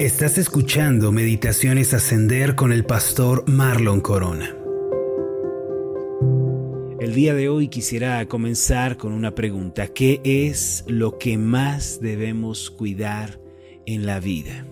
Estás escuchando Meditaciones Ascender con el pastor Marlon Corona. El día de hoy quisiera comenzar con una pregunta. ¿Qué es lo que más debemos cuidar en la vida?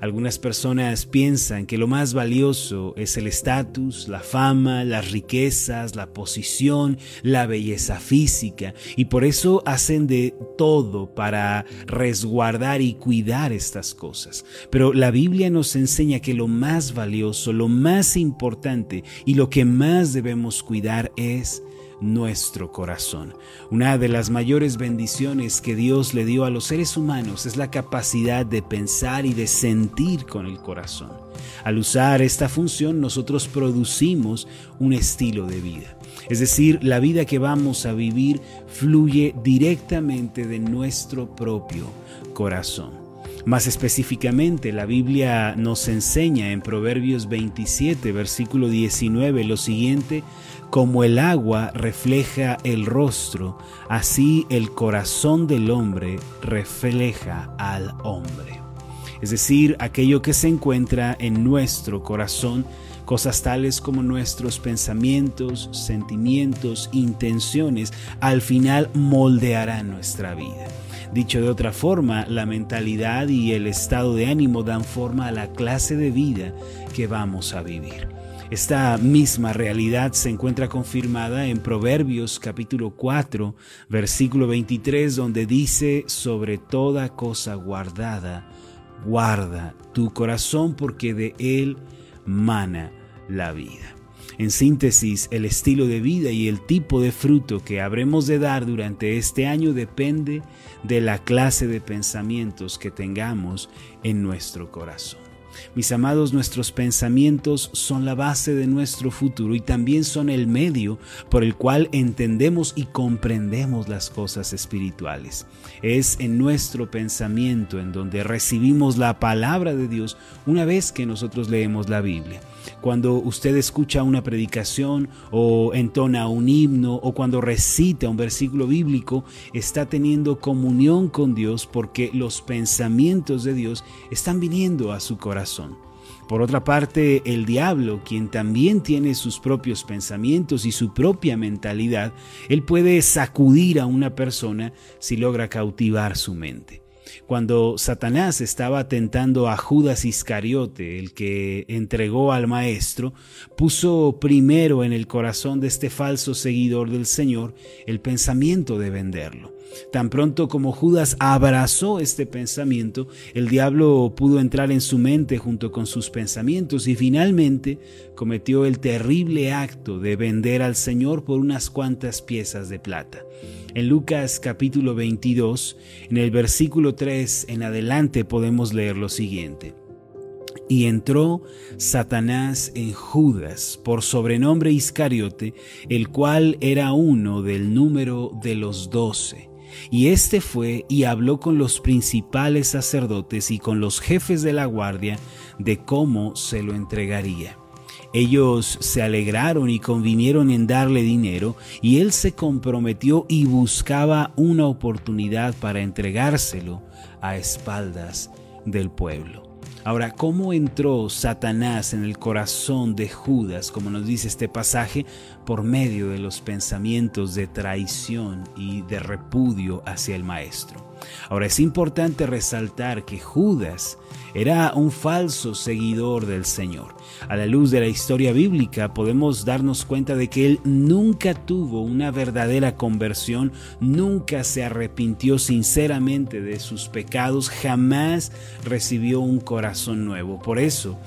Algunas personas piensan que lo más valioso es el estatus, la fama, las riquezas, la posición, la belleza física y por eso hacen de todo para resguardar y cuidar estas cosas. Pero la Biblia nos enseña que lo más valioso, lo más importante y lo que más debemos cuidar es nuestro corazón. Una de las mayores bendiciones que Dios le dio a los seres humanos es la capacidad de pensar y de sentir con el corazón. Al usar esta función nosotros producimos un estilo de vida. Es decir, la vida que vamos a vivir fluye directamente de nuestro propio corazón. Más específicamente, la Biblia nos enseña en Proverbios 27, versículo 19, lo siguiente, como el agua refleja el rostro, así el corazón del hombre refleja al hombre. Es decir, aquello que se encuentra en nuestro corazón, cosas tales como nuestros pensamientos, sentimientos, intenciones, al final moldearán nuestra vida. Dicho de otra forma, la mentalidad y el estado de ánimo dan forma a la clase de vida que vamos a vivir. Esta misma realidad se encuentra confirmada en Proverbios capítulo 4, versículo 23, donde dice, sobre toda cosa guardada, guarda tu corazón porque de él mana la vida. En síntesis, el estilo de vida y el tipo de fruto que habremos de dar durante este año depende de la clase de pensamientos que tengamos en nuestro corazón. Mis amados, nuestros pensamientos son la base de nuestro futuro y también son el medio por el cual entendemos y comprendemos las cosas espirituales. Es en nuestro pensamiento en donde recibimos la palabra de Dios una vez que nosotros leemos la Biblia. Cuando usted escucha una predicación o entona un himno o cuando recita un versículo bíblico, está teniendo comunión con Dios porque los pensamientos de Dios están viniendo a su corazón. Por otra parte, el diablo, quien también tiene sus propios pensamientos y su propia mentalidad, él puede sacudir a una persona si logra cautivar su mente. Cuando Satanás estaba tentando a Judas Iscariote, el que entregó al Maestro, puso primero en el corazón de este falso seguidor del Señor el pensamiento de venderlo. Tan pronto como Judas abrazó este pensamiento, el diablo pudo entrar en su mente junto con sus pensamientos y finalmente cometió el terrible acto de vender al Señor por unas cuantas piezas de plata. En Lucas capítulo 22, en el versículo 3 en adelante podemos leer lo siguiente. Y entró Satanás en Judas, por sobrenombre Iscariote, el cual era uno del número de los doce. Y éste fue y habló con los principales sacerdotes y con los jefes de la guardia de cómo se lo entregaría. Ellos se alegraron y convinieron en darle dinero, y él se comprometió y buscaba una oportunidad para entregárselo a espaldas del pueblo. Ahora, ¿cómo entró Satanás en el corazón de Judas, como nos dice este pasaje, por medio de los pensamientos de traición y de repudio hacia el Maestro? Ahora, es importante resaltar que Judas era un falso seguidor del Señor. A la luz de la historia bíblica podemos darnos cuenta de que él nunca tuvo una verdadera conversión, nunca se arrepintió sinceramente de sus pecados, jamás recibió un corazón nuevo. Por eso,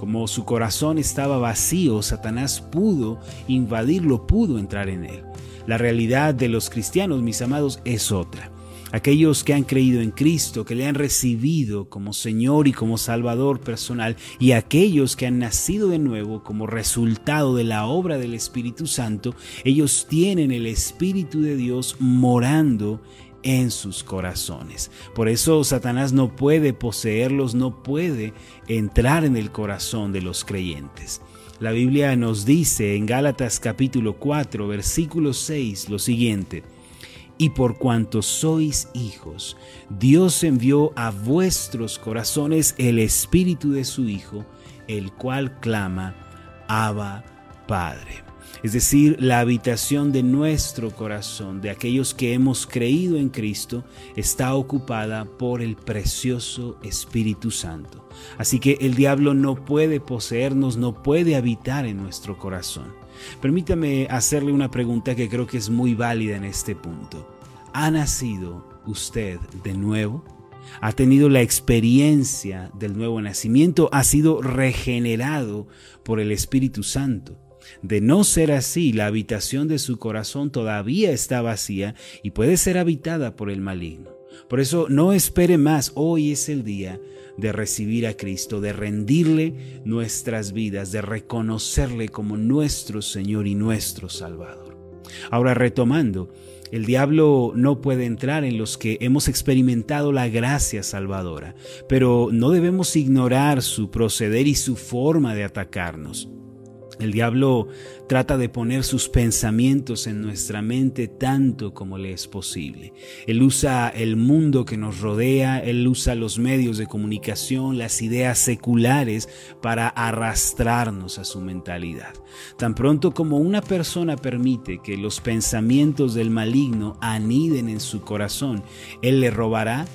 como su corazón estaba vacío, Satanás pudo invadirlo, pudo entrar en él. La realidad de los cristianos, mis amados, es otra aquellos que han creído en Cristo, que le han recibido como Señor y como Salvador personal, y aquellos que han nacido de nuevo como resultado de la obra del Espíritu Santo, ellos tienen el Espíritu de Dios morando en sus corazones. Por eso Satanás no puede poseerlos, no puede entrar en el corazón de los creyentes. La Biblia nos dice en Gálatas capítulo 4, versículo 6 lo siguiente, y por cuanto sois hijos, Dios envió a vuestros corazones el Espíritu de su Hijo, el cual clama, Abba Padre es decir, la habitación de nuestro corazón, de aquellos que hemos creído en Cristo, está ocupada por el precioso Espíritu Santo. Así que el diablo no puede poseernos, no puede habitar en nuestro corazón. Permítame hacerle una pregunta que creo que es muy válida en este punto. ¿Ha nacido usted de nuevo? ¿Ha tenido la experiencia del nuevo nacimiento? ¿Ha sido regenerado por el Espíritu Santo? De no ser así, la habitación de su corazón todavía está vacía y puede ser habitada por el maligno. Por eso no espere más, hoy es el día de recibir a Cristo, de rendirle nuestras vidas, de reconocerle como nuestro Señor y nuestro Salvador. Ahora retomando, el diablo no puede entrar en los que hemos experimentado la gracia salvadora, pero no debemos ignorar su proceder y su forma de atacarnos. El diablo trata de poner sus pensamientos en nuestra mente tanto como le es posible. Él usa el mundo que nos rodea, él usa los medios de comunicación, las ideas seculares para arrastrarnos a su mentalidad. Tan pronto como una persona permite que los pensamientos del maligno aniden en su corazón, él le robará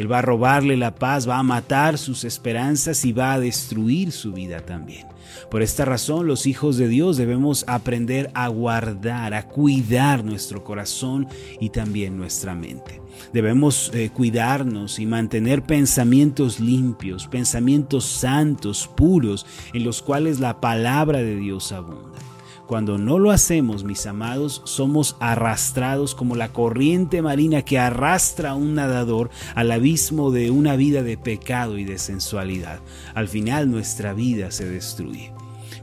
él va a robarle la paz, va a matar sus esperanzas y va a destruir su vida también. Por esta razón, los hijos de Dios debemos aprender a guardar, a cuidar nuestro corazón y también nuestra mente. Debemos eh, cuidarnos y mantener pensamientos limpios, pensamientos santos, puros, en los cuales la palabra de Dios abunda. Cuando no lo hacemos, mis amados, somos arrastrados como la corriente marina que arrastra a un nadador al abismo de una vida de pecado y de sensualidad. Al final nuestra vida se destruye.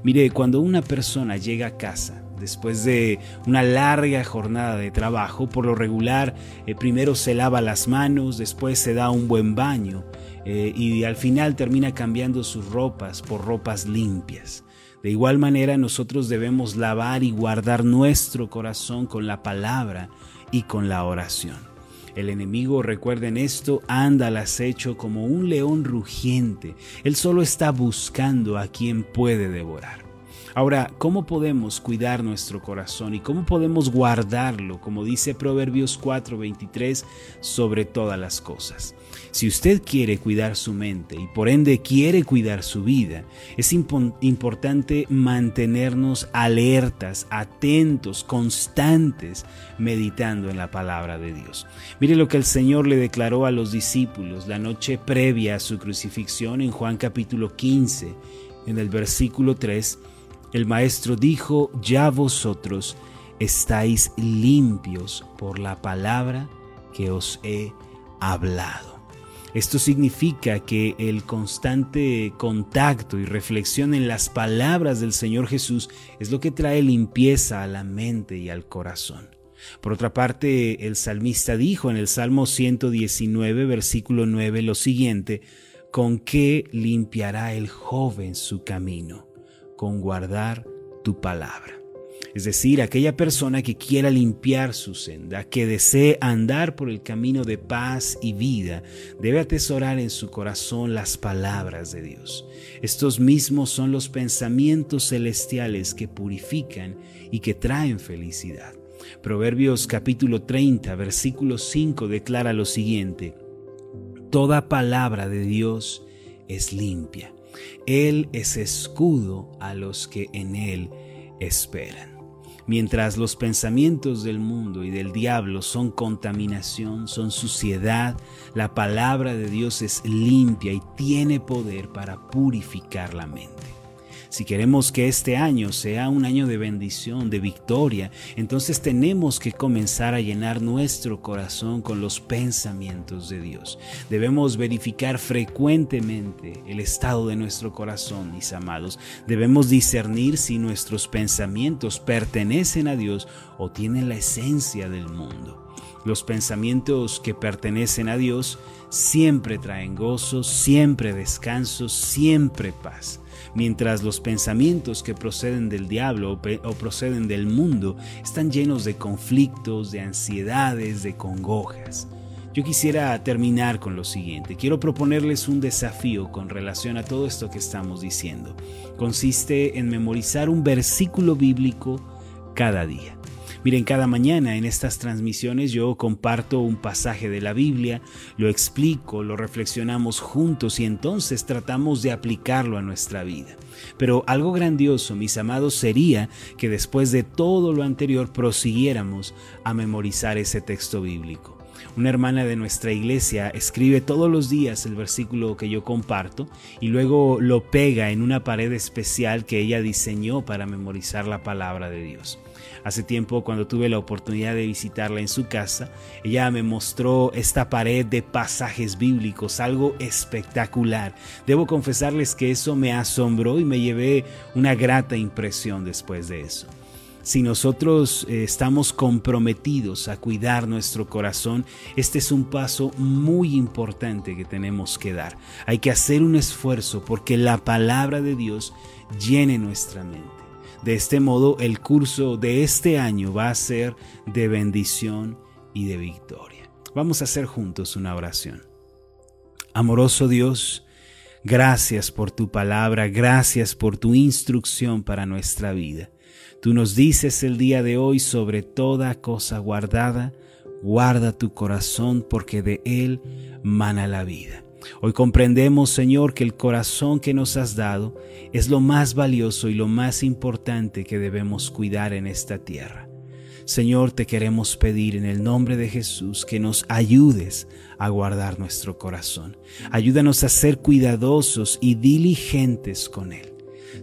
Mire, cuando una persona llega a casa, después de una larga jornada de trabajo, por lo regular, eh, primero se lava las manos, después se da un buen baño eh, y al final termina cambiando sus ropas por ropas limpias. De igual manera nosotros debemos lavar y guardar nuestro corazón con la palabra y con la oración. El enemigo, recuerden esto, anda al acecho como un león rugiente. Él solo está buscando a quien puede devorar. Ahora, ¿cómo podemos cuidar nuestro corazón y cómo podemos guardarlo, como dice Proverbios 4:23, sobre todas las cosas? Si usted quiere cuidar su mente y por ende quiere cuidar su vida, es importante mantenernos alertas, atentos, constantes, meditando en la palabra de Dios. Mire lo que el Señor le declaró a los discípulos la noche previa a su crucifixión en Juan capítulo 15, en el versículo 3 el maestro dijo, ya vosotros estáis limpios por la palabra que os he hablado. Esto significa que el constante contacto y reflexión en las palabras del Señor Jesús es lo que trae limpieza a la mente y al corazón. Por otra parte, el salmista dijo en el Salmo 119, versículo 9, lo siguiente, ¿con qué limpiará el joven su camino? Con guardar tu palabra. Es decir, aquella persona que quiera limpiar su senda, que desee andar por el camino de paz y vida, debe atesorar en su corazón las palabras de Dios. Estos mismos son los pensamientos celestiales que purifican y que traen felicidad. Proverbios capítulo 30, versículo 5 declara lo siguiente, Toda palabra de Dios es limpia él es escudo a los que en Él esperan. Mientras los pensamientos del mundo y del diablo son contaminación, son suciedad, la palabra de Dios es limpia y tiene poder para purificar la mente. Si queremos que este año sea un año de bendición, de victoria, entonces tenemos que comenzar a llenar nuestro corazón con los pensamientos de Dios. Debemos verificar frecuentemente el estado de nuestro corazón, mis amados. Debemos discernir si nuestros pensamientos pertenecen a Dios o tienen la esencia del mundo. Los pensamientos que pertenecen a Dios siempre traen gozo, siempre descanso, siempre paz. Mientras los pensamientos que proceden del diablo o, proceden del mundo están llenos de conflictos, de ansiedades, de congojas. Yo quisiera terminar con lo siguiente. Quiero proponerles un desafío con relación a todo esto que estamos diciendo. Consiste en memorizar un versículo bíblico cada día. Miren, cada mañana en estas transmisiones yo comparto un pasaje de la Biblia, lo explico, lo reflexionamos juntos y entonces tratamos de aplicarlo a nuestra vida. Pero algo grandioso, mis amados, sería que después de todo lo anterior prosiguiéramos a memorizar ese texto bíblico. Una hermana de nuestra iglesia escribe todos los días el versículo que yo comparto y luego lo pega en una pared especial que ella diseñó para memorizar la palabra de Dios. Hace tiempo, cuando tuve la oportunidad de visitarla en su casa, ella me mostró esta pared de pasajes bíblicos, algo espectacular. Debo confesarles que eso me asombró y me llevé una grata impresión después de eso. Si nosotros eh, estamos comprometidos a cuidar nuestro corazón, este es un paso muy importante que tenemos que dar. Hay que hacer un esfuerzo porque la palabra de Dios llene nuestra mente. De este modo, el curso de este año va a ser de bendición y de victoria. Vamos a hacer juntos una oración. Amoroso Dios, gracias por tu palabra, gracias por tu instrucción para nuestra vida. Tú nos dices el día de hoy sobre toda cosa guardada, guarda tu corazón porque de él mana la vida. Hoy comprendemos, Señor, que el corazón que nos has dado es lo más valioso y lo más importante que debemos cuidar en esta tierra. Señor, te queremos pedir en el nombre de Jesús que nos ayudes a guardar nuestro corazón. Ayúdanos a ser cuidadosos y diligentes con él.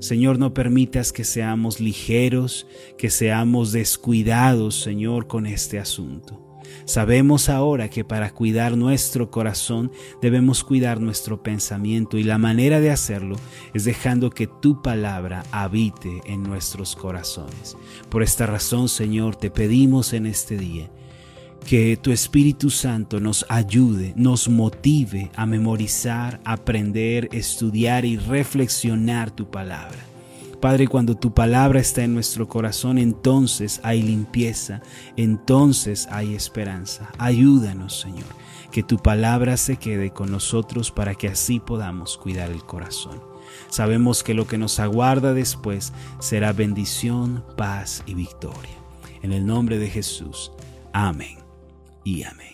Señor, no permitas que seamos ligeros, que seamos descuidados, Señor, con este asunto. Sabemos ahora que para cuidar nuestro corazón debemos cuidar nuestro pensamiento y la manera de hacerlo es dejando que tu palabra habite en nuestros corazones. Por esta razón, Señor, te pedimos en este día que tu Espíritu Santo nos ayude, nos motive a memorizar, aprender, estudiar y reflexionar tu palabra. Padre, cuando tu palabra está en nuestro corazón, entonces hay limpieza, entonces hay esperanza. Ayúdanos, Señor, que tu palabra se quede con nosotros para que así podamos cuidar el corazón. Sabemos que lo que nos aguarda después será bendición, paz y victoria. En el nombre de Jesús. Amén y amén.